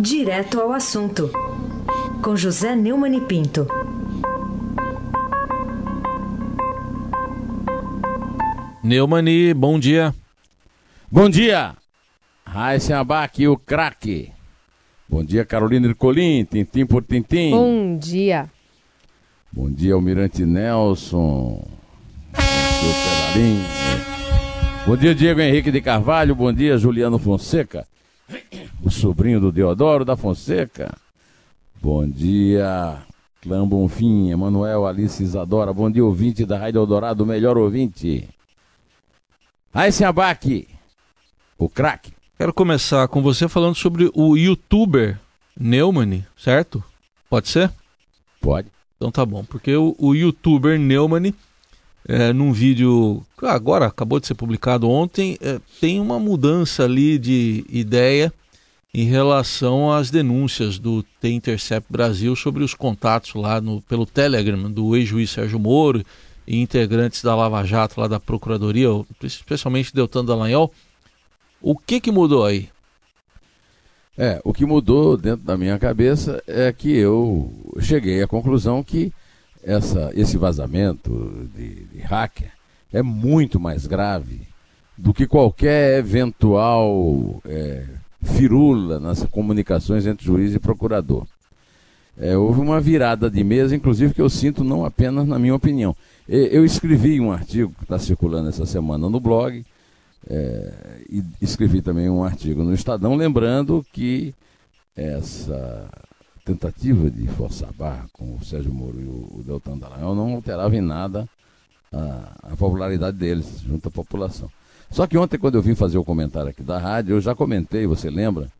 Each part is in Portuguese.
Direto ao assunto, com José Neumann e Pinto. Neumani, bom dia. Bom dia, Raíssa Abac, o craque. Bom dia, Carolina Ercolim, tintim por tintim. Bom dia. Bom dia, Almirante Nelson. Bom dia, Diego Henrique de Carvalho. Bom dia, Juliano Fonseca. O sobrinho do Deodoro da Fonseca. Bom dia, Clã Bonfim, Emanuel Alice Isadora. Bom dia, ouvinte da Rádio Eldorado, o melhor ouvinte. Aí, Abac, o craque. Quero começar com você falando sobre o youtuber Neumann, certo? Pode ser? Pode. Então tá bom, porque o, o youtuber Neumann, é, num vídeo agora acabou de ser publicado ontem, é, tem uma mudança ali de ideia em relação às denúncias do The Intercept Brasil sobre os contatos lá no, pelo Telegram do ex-juiz Sérgio Moro e integrantes da Lava Jato lá da Procuradoria, especialmente Deltan Dallagnol. O que que mudou aí? É, o que mudou dentro da minha cabeça é que eu cheguei à conclusão que essa, esse vazamento de, de hacker é muito mais grave do que qualquer eventual é, firula nas comunicações entre juiz e procurador. É, houve uma virada de mesa, inclusive, que eu sinto não apenas na minha opinião. Eu escrevi um artigo que está circulando essa semana no blog, é, e escrevi também um artigo no Estadão, lembrando que essa tentativa de forçar a barra com o Sérgio Moro e o, Deltan Dallagnol não alterava em nada a, a, popularidade deles junto à população. Só que ontem, quando eu vim fazer o comentário aqui da rádio, eu já comentei, você lembra,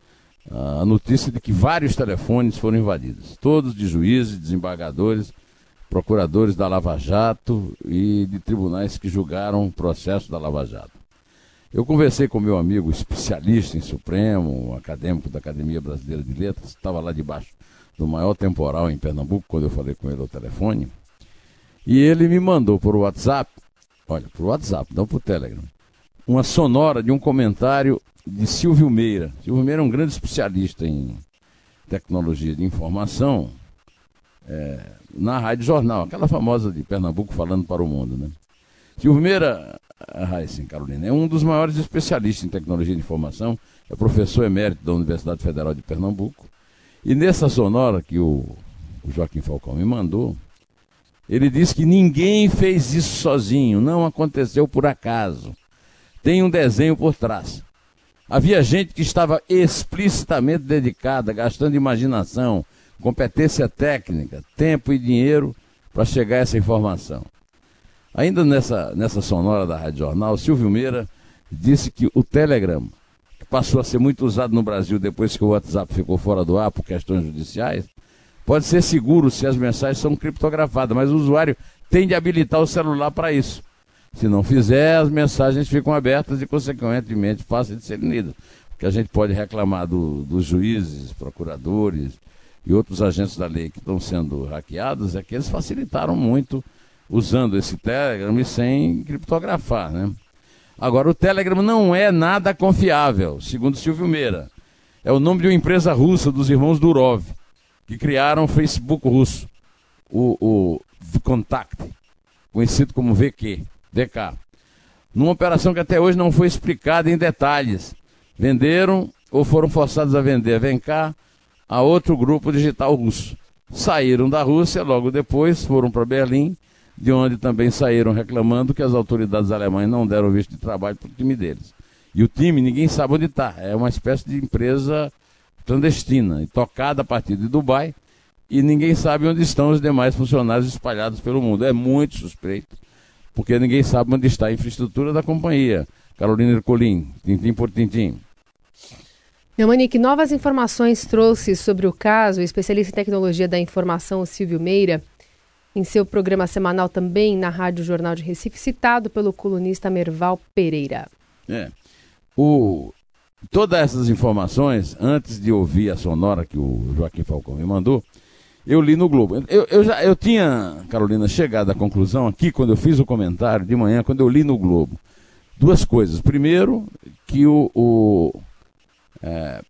a notícia de que vários telefones foram invadidos, todos de juízes, desembargadores, procuradores da Lava Jato e de tribunais que julgaram o processo da Lava Jato. Eu conversei com meu amigo especialista em Supremo, um acadêmico da Academia Brasileira de Letras, estava lá debaixo do maior temporal em Pernambuco, quando eu falei com ele ao telefone, e ele me mandou por WhatsApp, olha, por WhatsApp, não por Telegram, uma sonora de um comentário de Silvio Meira. Silvio Meira é um grande especialista em tecnologia de informação, é, na Rádio Jornal, aquela famosa de Pernambuco falando para o mundo, né? Silvio Meira, Raíssa Carolina, é um dos maiores especialistas em tecnologia de informação, é professor emérito da Universidade Federal de Pernambuco. E nessa sonora que o, o Joaquim Falcão me mandou, ele diz que ninguém fez isso sozinho, não aconteceu por acaso. Tem um desenho por trás. Havia gente que estava explicitamente dedicada, gastando imaginação, competência técnica, tempo e dinheiro para chegar a essa informação. Ainda nessa, nessa sonora da Rádio Jornal, Silvio Meira disse que o Telegram, que passou a ser muito usado no Brasil depois que o WhatsApp ficou fora do ar por questões judiciais, pode ser seguro se as mensagens são criptografadas, mas o usuário tem de habilitar o celular para isso. Se não fizer, as mensagens ficam abertas e, consequentemente, fáceis de serem lidas. Porque a gente pode reclamar do, dos juízes, procuradores, e outros agentes da lei que estão sendo hackeados é que eles facilitaram muito usando esse Telegram e sem criptografar, né? Agora, o Telegram não é nada confiável, segundo Silvio Meira. É o nome de uma empresa russa dos irmãos Durov, que criaram o Facebook russo, o, o Contact, conhecido como VQ, VK. Numa operação que até hoje não foi explicada em detalhes. Venderam ou foram forçados a vender. Cá, a outro grupo digital russo. Saíram da Rússia, logo depois foram para Berlim, de onde também saíram reclamando que as autoridades alemãs não deram visto de trabalho para o time deles. E o time, ninguém sabe onde está. É uma espécie de empresa clandestina, tocada a partir de Dubai, e ninguém sabe onde estão os demais funcionários espalhados pelo mundo. É muito suspeito, porque ninguém sabe onde está a infraestrutura da companhia. Carolina Ercolim, tintim por tintim. Neumani, novas informações trouxe sobre o caso o especialista em tecnologia da informação Silvio Meira em seu programa semanal também na Rádio Jornal de Recife, citado pelo colunista Merval Pereira. É. O, todas essas informações, antes de ouvir a sonora que o Joaquim Falcão me mandou, eu li no Globo. Eu, eu, já, eu tinha, Carolina, chegado à conclusão aqui, quando eu fiz o comentário de manhã, quando eu li no Globo, duas coisas. Primeiro, que o, o é,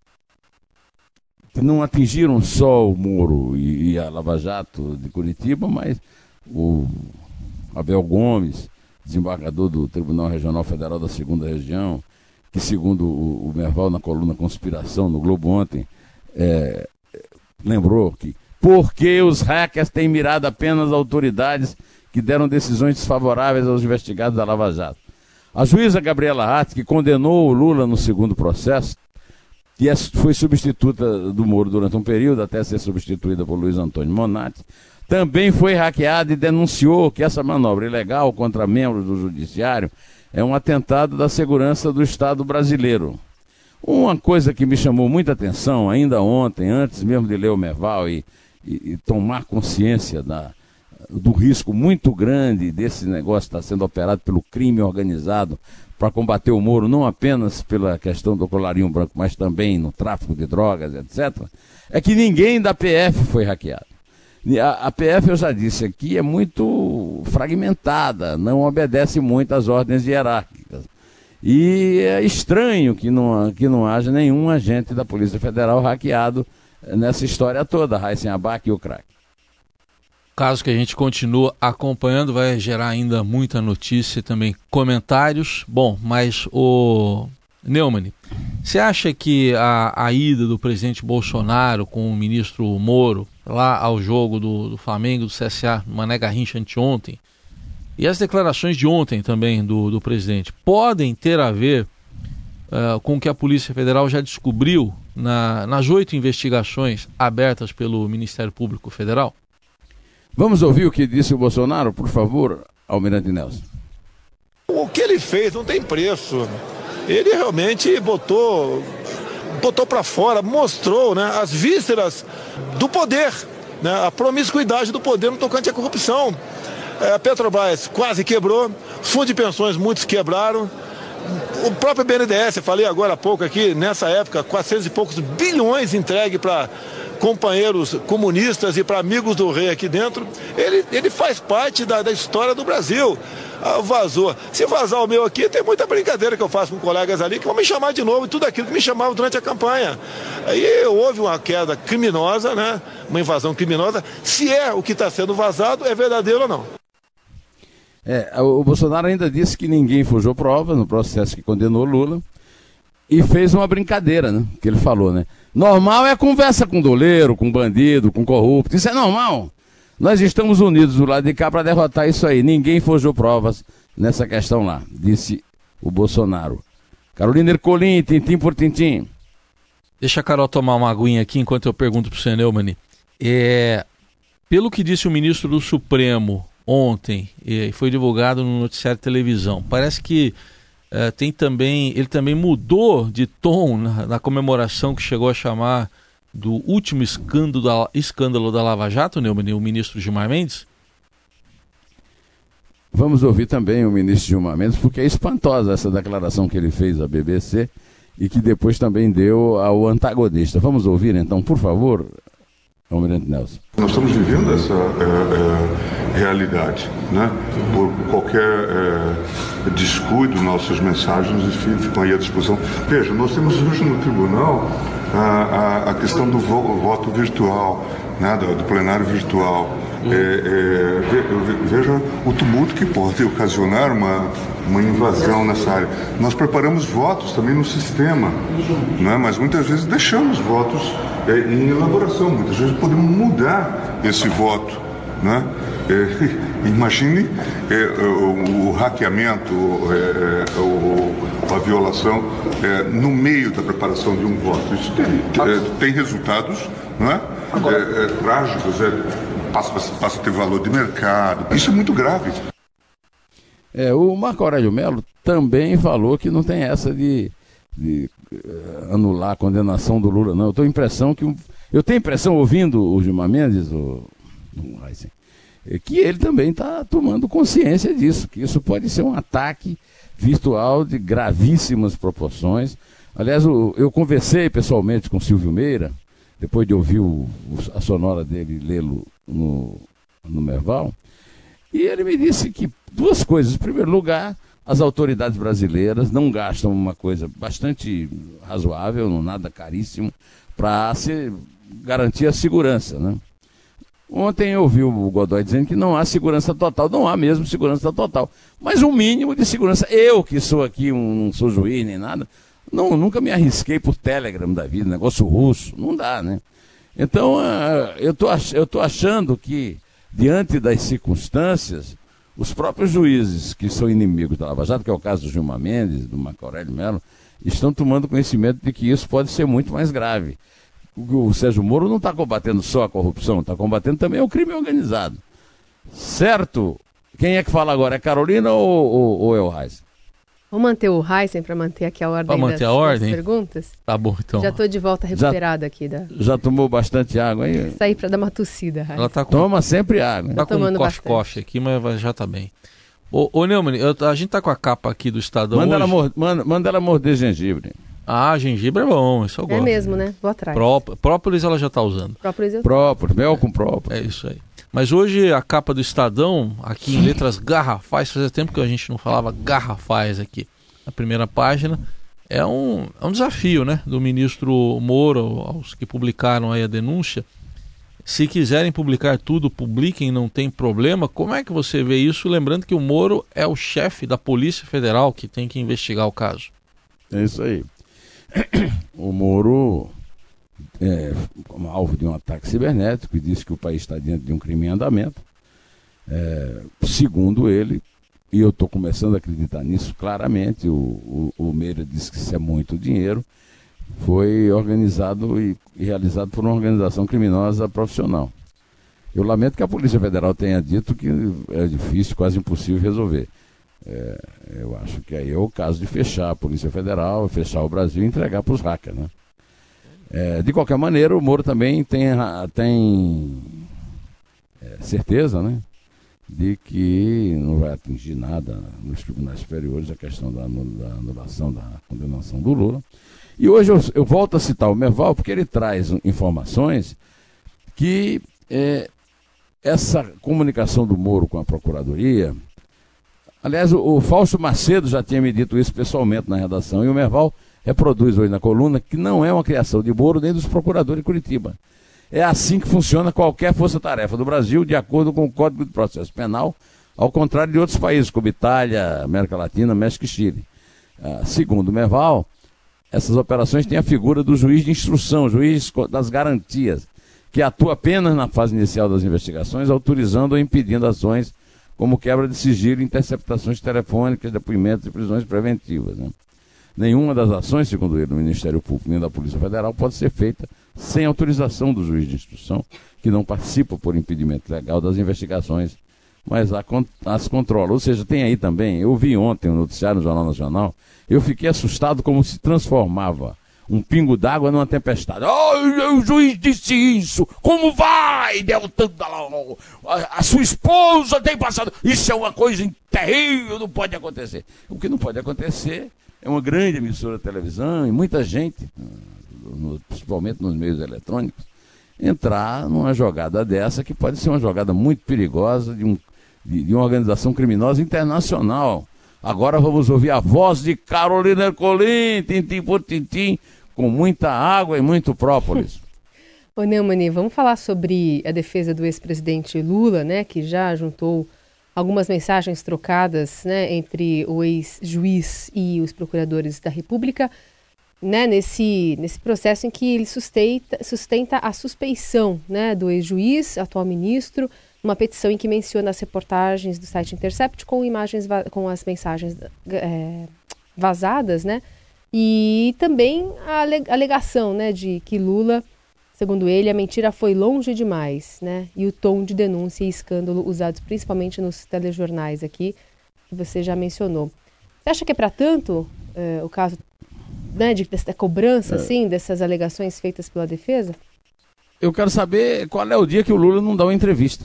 não atingiram só o Moro e, e a Lava Jato de Curitiba, mas o Abel Gomes, desembargador do Tribunal Regional Federal da Segunda Região, que segundo o, o Merval na coluna Conspiração no Globo ontem, é, lembrou que porque os hackers têm mirado apenas autoridades que deram decisões desfavoráveis aos investigados da Lava Jato. A juíza Gabriela Hatz, que condenou o Lula no segundo processo, que é, foi substituta do Moro durante um período, até ser substituída por Luiz Antônio Monatti, também foi hackeada e denunciou que essa manobra ilegal contra membros do Judiciário é um atentado da segurança do Estado brasileiro. Uma coisa que me chamou muita atenção ainda ontem, antes mesmo de ler o Merval e, e, e tomar consciência da, do risco muito grande desse negócio estar sendo operado pelo crime organizado para combater o Moro, não apenas pela questão do colarinho branco, mas também no tráfico de drogas, etc., é que ninguém da PF foi hackeado. A, a PF, eu já disse aqui, é muito fragmentada, não obedece muito às ordens hierárquicas. E é estranho que não, que não haja nenhum agente da Polícia Federal hackeado nessa história toda, Raíssen Abac e o crack. Caso que a gente continue acompanhando, vai gerar ainda muita notícia e também comentários. Bom, mas o Neumann, você acha que a, a ida do presidente Bolsonaro com o ministro Moro lá ao jogo do, do Flamengo, do CSA, Mané Garrincha anteontem, e as declarações de ontem também do, do presidente, podem ter a ver uh, com o que a Polícia Federal já descobriu na, nas oito investigações abertas pelo Ministério Público Federal? Vamos ouvir o que disse o Bolsonaro, por favor, Almirante Nelson. O que ele fez não tem preço. Ele realmente botou botou para fora, mostrou né, as vísceras do poder, né, a promiscuidade do poder no tocante à corrupção. É, a Petrobras quase quebrou, fundo de pensões muitos quebraram. O próprio BNDES, falei agora há pouco aqui, nessa época, 400 e poucos bilhões entregue para companheiros comunistas e para amigos do rei aqui dentro, ele, ele faz parte da, da história do Brasil. Ah, vazou. Se vazar o meu aqui, tem muita brincadeira que eu faço com colegas ali que vão me chamar de novo e tudo aquilo que me chamavam durante a campanha. Aí houve uma queda criminosa, né? uma invasão criminosa. Se é o que está sendo vazado, é verdadeiro ou não. É, o Bolsonaro ainda disse que ninguém forjou prova no processo que condenou Lula e fez uma brincadeira, né? Que ele falou, né? Normal é conversa com doleiro, com bandido, com corrupto. Isso é normal. Nós estamos unidos do lado de cá para derrotar isso aí. Ninguém forjou provas nessa questão lá, disse o Bolsonaro. Carolina Ercolim, tintim por tintim. Deixa a Carol tomar uma aguinha aqui enquanto eu pergunto para o Neumann. É, pelo que disse o ministro do Supremo ontem, e foi divulgado no noticiário de televisão, parece que é, tem também, ele também mudou de tom na, na, comemoração que chegou a chamar do último escândalo da, escândalo da Lava Jato, né, o ministro Gilmar Mendes? Vamos ouvir também o ministro Gilmar Mendes, porque é espantosa essa declaração que ele fez à BBC e que depois também deu ao antagonista. Vamos ouvir então, por favor, Almirante Nelson. Nós estamos vivendo essa é, é, realidade, né? Por qualquer é, descuido, nossas mensagens ficam aí à disposição. Veja, nós temos hoje no tribunal a, a, a questão do voto virtual, né? do, do plenário virtual. É, é, veja o tumulto que pode ocasionar uma, uma invasão nessa área. Nós preparamos votos também no sistema, né? mas muitas vezes deixamos votos é, em elaboração, muitas vezes podemos mudar esse voto. Né? É, imagine é, o, o, hackeamento, é, é o, a violação é, no meio da preparação de um voto. Isso tem, tem resultados não é? trágicos, passa, passa a ter valor de mercado. Isso é muito grave. É, o Marco Aurélio Melo também falou que não tem essa de, de anular a condenação do Lula, não. Eu tenho impressão que. eu tenho impressão, ouvindo o Gilmar Mendes, o, o Heisen, é que ele também está tomando consciência disso, que isso pode ser um ataque virtual de gravíssimas proporções. Aliás, eu, eu conversei pessoalmente com Silvio Meira, depois de ouvir o, a sonora dele lê-lo no, no Merval, e ele me disse que duas coisas. Em primeiro lugar, as autoridades brasileiras não gastam uma coisa bastante razoável, nada caríssimo, para garantir a segurança. Né? Ontem eu ouvi o Godoy dizendo que não há segurança total. Não há mesmo segurança total. Mas um mínimo de segurança. Eu, que sou aqui, um, não sou juiz nem nada, não, nunca me arrisquei por Telegram da vida, negócio russo. Não dá, né? Então, uh, eu tô, estou achando que, diante das circunstâncias, os próprios juízes que são inimigos da Lava Jato, que é o caso do Gilmar Mendes, do Marco Aurélio estão tomando conhecimento de que isso pode ser muito mais grave o Sérgio Moro não está combatendo só a corrupção, está combatendo também o crime organizado. Certo? Quem é que fala agora? É Carolina ou, ou, ou é o Reis? Vou manter o Heisen para manter aqui a ordem, pra manter das, a ordem? perguntas. Tá bom, então. Já estou de volta recuperada aqui. Da... Já tomou bastante água aí? Saí para dar uma tossida, Heisen. Ela tá com... Toma sempre água. Tá com um coche-coche aqui, mas já tá bem. Ô, ô Neumann, eu, a gente tá com a capa aqui do Estadão manda hoje. Ela manda, manda ela morder gengibre. Ah, gengibre é bom, isso eu é gosto. É mesmo, né? Vou atrás. Pró própolis ela já está usando. Própolis eu Própolis, mel com própolis. É isso aí. Mas hoje a capa do Estadão, aqui em letras garrafais, fazia tempo que a gente não falava garrafais aqui. Na primeira página, é um, é um desafio, né? Do ministro Moro, aos que publicaram aí a denúncia. Se quiserem publicar tudo, publiquem, não tem problema. Como é que você vê isso? Lembrando que o Moro é o chefe da Polícia Federal que tem que investigar o caso. É isso aí. o Moro, é, como alvo de um ataque cibernético, e disse que o país está diante de um crime em andamento. É, segundo ele, e eu estou começando a acreditar nisso claramente, o, o, o Meira disse que isso é muito dinheiro, foi organizado e, e realizado por uma organização criminosa profissional. Eu lamento que a Polícia Federal tenha dito que é difícil, quase impossível resolver. É, eu acho que aí é o caso de fechar a Polícia Federal, fechar o Brasil e entregar para os hackers. Né? É, de qualquer maneira, o Moro também tem, tem é, certeza né, de que não vai atingir nada nos tribunais superiores a questão da, da anulação da condenação do Lula. E hoje eu, eu, volto a citar o Merval porque ele traz informações que é, essa comunicação do Moro com a Procuradoria Aliás, o, o Macedo já tinha me dito isso pessoalmente na redação, e o Merval reproduz hoje na coluna que não é uma criação de Moro nem dos procuradores de Curitiba. É assim que funciona qualquer força-tarefa do Brasil, de acordo com o Código de Processo Penal, ao contrário de outros países, como Itália, América Latina, México e Chile. Ah, segundo Merval, essas operações têm a figura do juiz de instrução, juiz das garantias, que atua apenas na fase inicial das investigações, autorizando ou impedindo ações como quebra de sigilo, interceptações telefônicas, depoimentos e prisões preventivas. Né? Nenhuma das ações, segundo ele, do Ministério Público nem da Polícia Federal, pode ser feita sem autorização do juiz de instrução, que não participa por impedimento legal das investigações, mas as controla. Ou seja, tem aí também, eu vi ontem um noticiário no Jornal Nacional, eu fiquei assustado como se transformava um pingo d'água numa tempestade. Oh, o juiz disse isso. Como vai, Deltan a, a sua esposa tem passado. Isso é uma coisa terrível, não pode acontecer. O que não pode acontecer é uma grande emissora de televisão e muita gente, principalmente nos meios eletrônicos, entrar numa jogada dessa que pode ser uma jogada muito perigosa de, um, de, de uma organização criminosa internacional. Agora vamos ouvir a voz de Carolina Ercolim, tintim por tintim, com muita água e muito própolis. Ô Neumani, vamos falar sobre a defesa do ex-presidente Lula, né, que já juntou algumas mensagens trocadas né, entre o ex-juiz e os procuradores da República, né, nesse, nesse processo em que ele sustenta, sustenta a suspeição né, do ex-juiz, atual ministro, uma petição em que menciona as reportagens do site Intercept com imagens com as mensagens é, vazadas, né? E também a alegação né, de que Lula, segundo ele, a mentira foi longe demais, né? E o tom de denúncia e escândalo usados principalmente nos telejornais aqui, que você já mencionou. Você acha que é para tanto é, o caso né, de, dessa cobrança, é. assim, dessas alegações feitas pela defesa? Eu quero saber qual é o dia que o Lula não dá uma entrevista.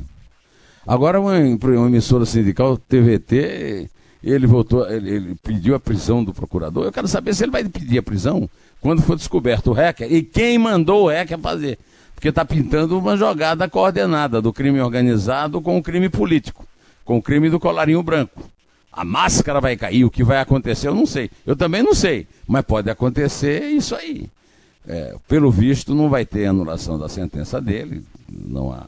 Agora, uma, uma emissora sindical, TVT, ele voltou, ele, ele, pediu a prisão do procurador. Eu quero saber se ele vai pedir a prisão quando for descoberto o hacker e quem mandou o hacker fazer. Porque está pintando uma jogada coordenada do crime organizado com o crime político, com o crime do colarinho branco. a máscara vai cair, o que vai acontecer, eu não sei. Eu também não sei, mas pode acontecer isso aí. É, pelo visto, não vai ter anulação da sentença dele, não há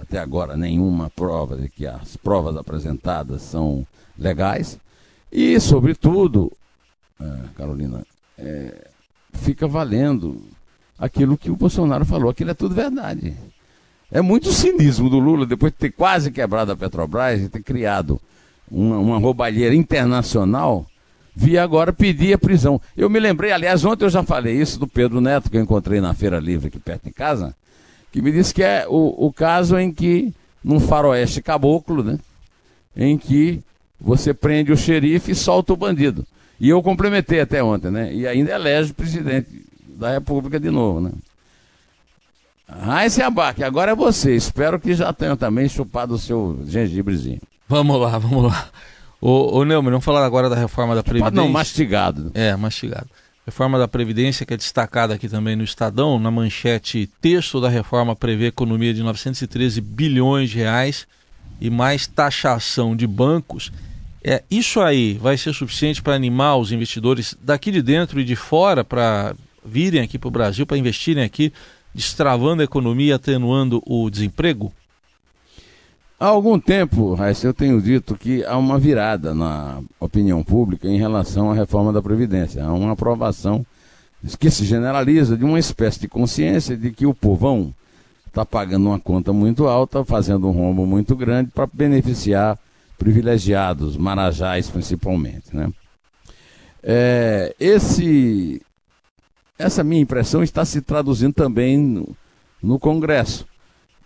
até agora nenhuma prova de que as provas apresentadas são legais. E, sobretudo, é, Carolina, é, fica valendo aquilo que o Bolsonaro falou, aquilo é tudo verdade. É muito cinismo do Lula, depois de ter quase quebrado a Petrobras e ter criado uma, uma roubalheira internacional, via agora pedir a prisão. Eu me lembrei, aliás, ontem eu já falei isso do Pedro Neto, que eu encontrei na Feira Livre aqui perto de casa, que me disse que é o, o caso em que, num faroeste caboclo, né, em que você prende o xerife e solta o bandido. E eu complementei até ontem, né? E ainda elege presidente da República de novo, né? Raíssa Abac, agora é você. Espero que já tenha também chupado o seu gengibrezinho. Vamos lá, vamos lá. Ô, ô Neumann, vamos falar agora da reforma da Previdência. Não, mastigado. É, mastigado. Reforma da Previdência, que é destacada aqui também no Estadão, na manchete, texto da reforma prevê economia de 913 bilhões de reais e mais taxação de bancos. É, isso aí vai ser suficiente para animar os investidores daqui de dentro e de fora para virem aqui para o Brasil, para investirem aqui, destravando a economia, atenuando o desemprego? Há algum tempo, Raíssa, eu tenho dito que há uma virada na opinião pública em relação à reforma da Previdência. Há uma aprovação que se generaliza de uma espécie de consciência de que o povão está pagando uma conta muito alta, fazendo um rombo muito grande para beneficiar privilegiados, marajás principalmente. Né? É, esse, essa minha impressão está se traduzindo também no, no Congresso.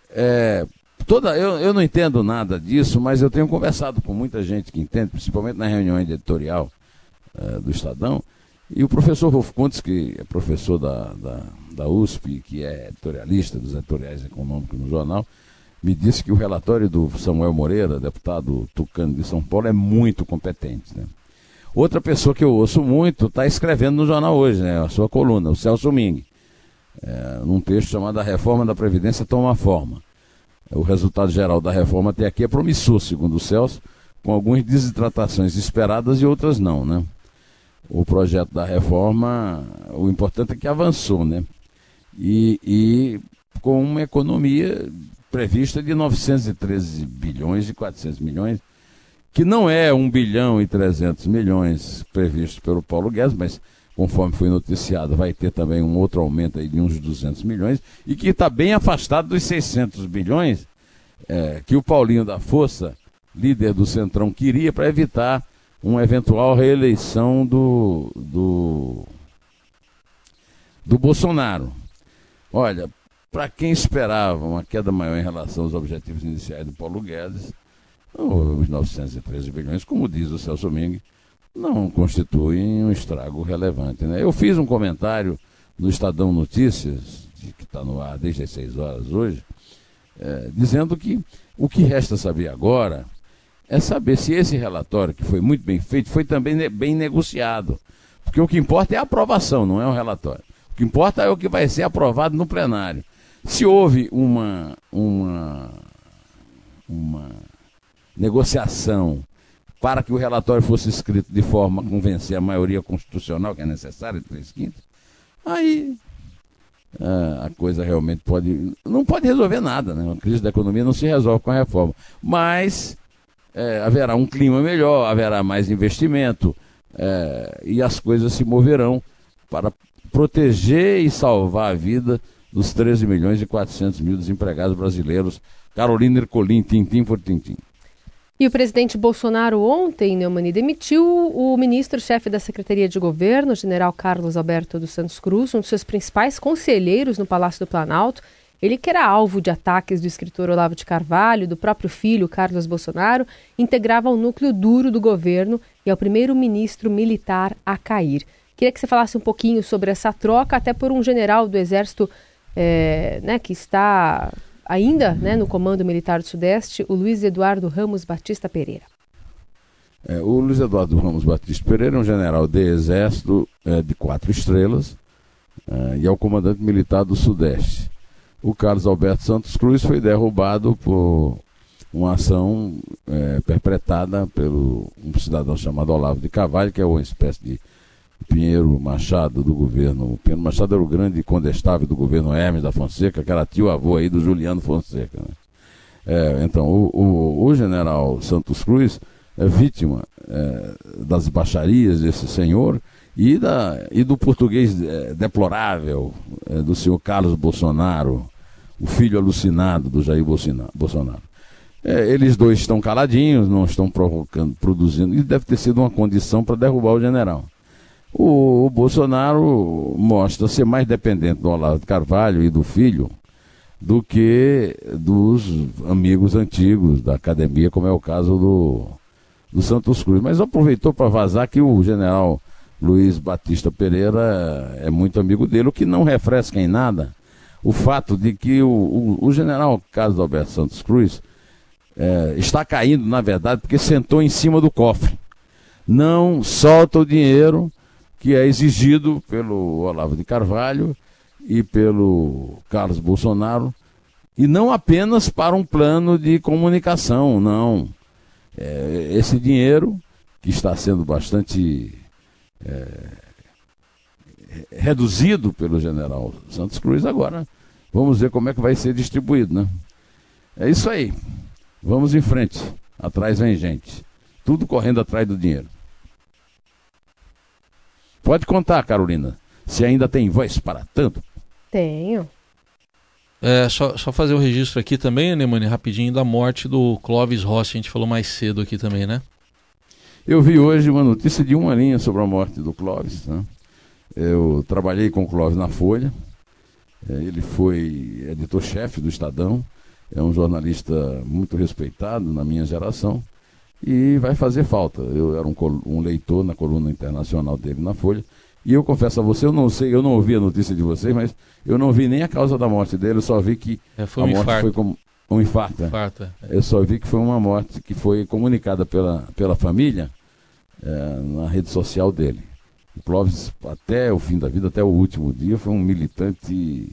É, toda, eu, eu não entendo nada disso, mas eu tenho conversado com muita gente que entende, principalmente na reunião editorial é, do Estadão, e o professor Rolf Contes, que é professor da, da, da USP, que é editorialista dos editoriais econômicos no jornal, me disse que o relatório do Samuel Moreira, deputado tucano de São Paulo, é muito competente. Né? Outra pessoa que eu ouço muito está escrevendo no jornal hoje, né, a sua coluna, o Celso Ming, é, num texto chamado A Reforma da Previdência Toma Forma. O resultado geral da reforma até aqui é promissor, segundo o Celso, com algumas desidratações esperadas e outras não. Né? O projeto da reforma, o importante é que avançou, né? E, e com uma economia prevista de 913 bilhões e 400 milhões, que não é 1 bilhão e 300 milhões previsto pelo Paulo Guedes, mas conforme foi noticiado, vai ter também um outro aumento aí de uns 200 milhões, e que está bem afastado dos 600 bilhões é, que o Paulinho da Força, líder do Centrão, queria para evitar uma eventual reeleição do, do, do Bolsonaro. Olha, para quem esperava uma queda maior em relação aos objetivos iniciais do Paulo Guedes, os 913 bilhões, como diz o Celso Ming, não constituem um estrago relevante. Né? Eu fiz um comentário no Estadão Notícias, que está no ar desde as 6 horas hoje, é, dizendo que o que resta saber agora é saber se esse relatório, que foi muito bem feito, foi também bem negociado. Porque o que importa é a aprovação, não é o relatório. O que importa é o que vai ser aprovado no plenário. Se houve uma, uma, uma negociação para que o relatório fosse escrito de forma a convencer a maioria constitucional que é necessária, três quintos, aí a coisa realmente pode. Não pode resolver nada, né? A crise da economia não se resolve com a reforma. Mas é, haverá um clima melhor, haverá mais investimento é, e as coisas se moverão para proteger e salvar a vida dos 13 milhões e 400 mil desempregados brasileiros. Carolina Ercolim, tintim por tintim. E o presidente Bolsonaro ontem, Neumani, demitiu o ministro-chefe da Secretaria de Governo, general Carlos Alberto dos Santos Cruz, um dos seus principais conselheiros no Palácio do Planalto. Ele que era alvo de ataques do escritor Olavo de Carvalho, do próprio filho Carlos Bolsonaro, integrava o núcleo duro do governo e é o primeiro ministro militar a cair. Queria que você falasse um pouquinho sobre essa troca, até por um general do Exército é, né, que está ainda né, no Comando Militar do Sudeste, o Luiz Eduardo Ramos Batista Pereira. É, o Luiz Eduardo Ramos Batista Pereira é um general de Exército é, de quatro estrelas é, e é o comandante militar do Sudeste. O Carlos Alberto Santos Cruz foi derrubado por uma ação é, perpetrada pelo um cidadão chamado Olavo de Carvalho, que é uma espécie de Pinheiro Machado do governo. Pinheiro Machado era o grande condestável do governo Hermes da Fonseca, que era tio-avô aí do Juliano Fonseca. Né? É, então, o, o, o, general Santos Cruz é vítima é, das baixarias desse senhor e, da, e do português é, deplorável é, do senhor Carlos Bolsonaro, o filho alucinado do Jair Bolsonaro. É, eles dois estão caladinhos, não estão provocando, produzindo, e deve ter sido uma condição para derrubar o general. O, o, Bolsonaro mostra ser mais dependente do Olavo Carvalho e do filho do que dos amigos antigos da academia, como é o caso do, do Santos Cruz. Mas aproveitou para vazar que o general Luiz Batista Pereira é muito amigo dele, o que não refresca em nada o fato de que o, o, o general Carlos Alberto Santos Cruz é, está caindo, na verdade, porque sentou em cima do cofre. Não solta o dinheiro que é exigido pelo Olavo de Carvalho e pelo Carlos Bolsonaro, e não apenas para um plano de comunicação, não. É, esse dinheiro, que está sendo bastante é, reduzido pelo general Santos Cruz, agora vamos ver como é que vai ser distribuído, né? É isso aí. Vamos em frente. Atrás vem gente. Tudo correndo atrás do dinheiro. Pode contar, Carolina. Se ainda tem voz para tanto. Tenho. É, só, só fazer o registro aqui também, Neumani, rapidinho, da morte do Clóvis Rossi. A gente falou mais cedo aqui também, né? Eu vi hoje uma notícia de uma linha sobre a morte do Clóvis. Né? Eu trabalhei com o Clóvis na Folha. É, ele foi editor-chefe do Estadão é um jornalista muito respeitado na minha geração e vai fazer falta. Eu era um, um, leitor na coluna internacional dele na Folha. E eu confesso a você, eu não sei, eu não ouvi a notícia de vocês, mas eu não vi nem a causa da morte dele, eu só vi que é, foi um a morte infarto. foi como um infarto. É. infarto. É. Eu só vi que foi uma morte que foi comunicada pela, pela família é, na rede social dele. O Clóvis, até o fim da vida, até o último dia, foi um militante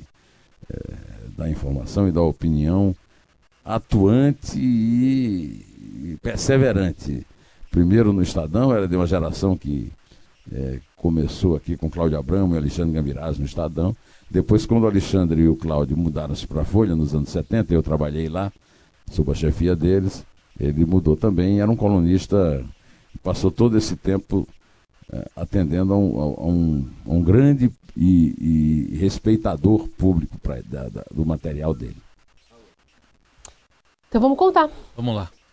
é, da informação e da opinião atuante e perseverante. Primeiro no Estadão, era de uma geração que é, começou aqui com Cláudio Abramo e Alexandre Gambirás no Estadão. Depois, quando o Alexandre e o Cláudio mudaram-se para a Folha nos anos 70, eu trabalhei lá, sob a chefia deles, ele mudou também, era um colunista, passou todo esse tempo é, atendendo a um, a um, a um grande e, e, respeitador público pra, da, da, do material dele. Então vamos contar. Vamos lá.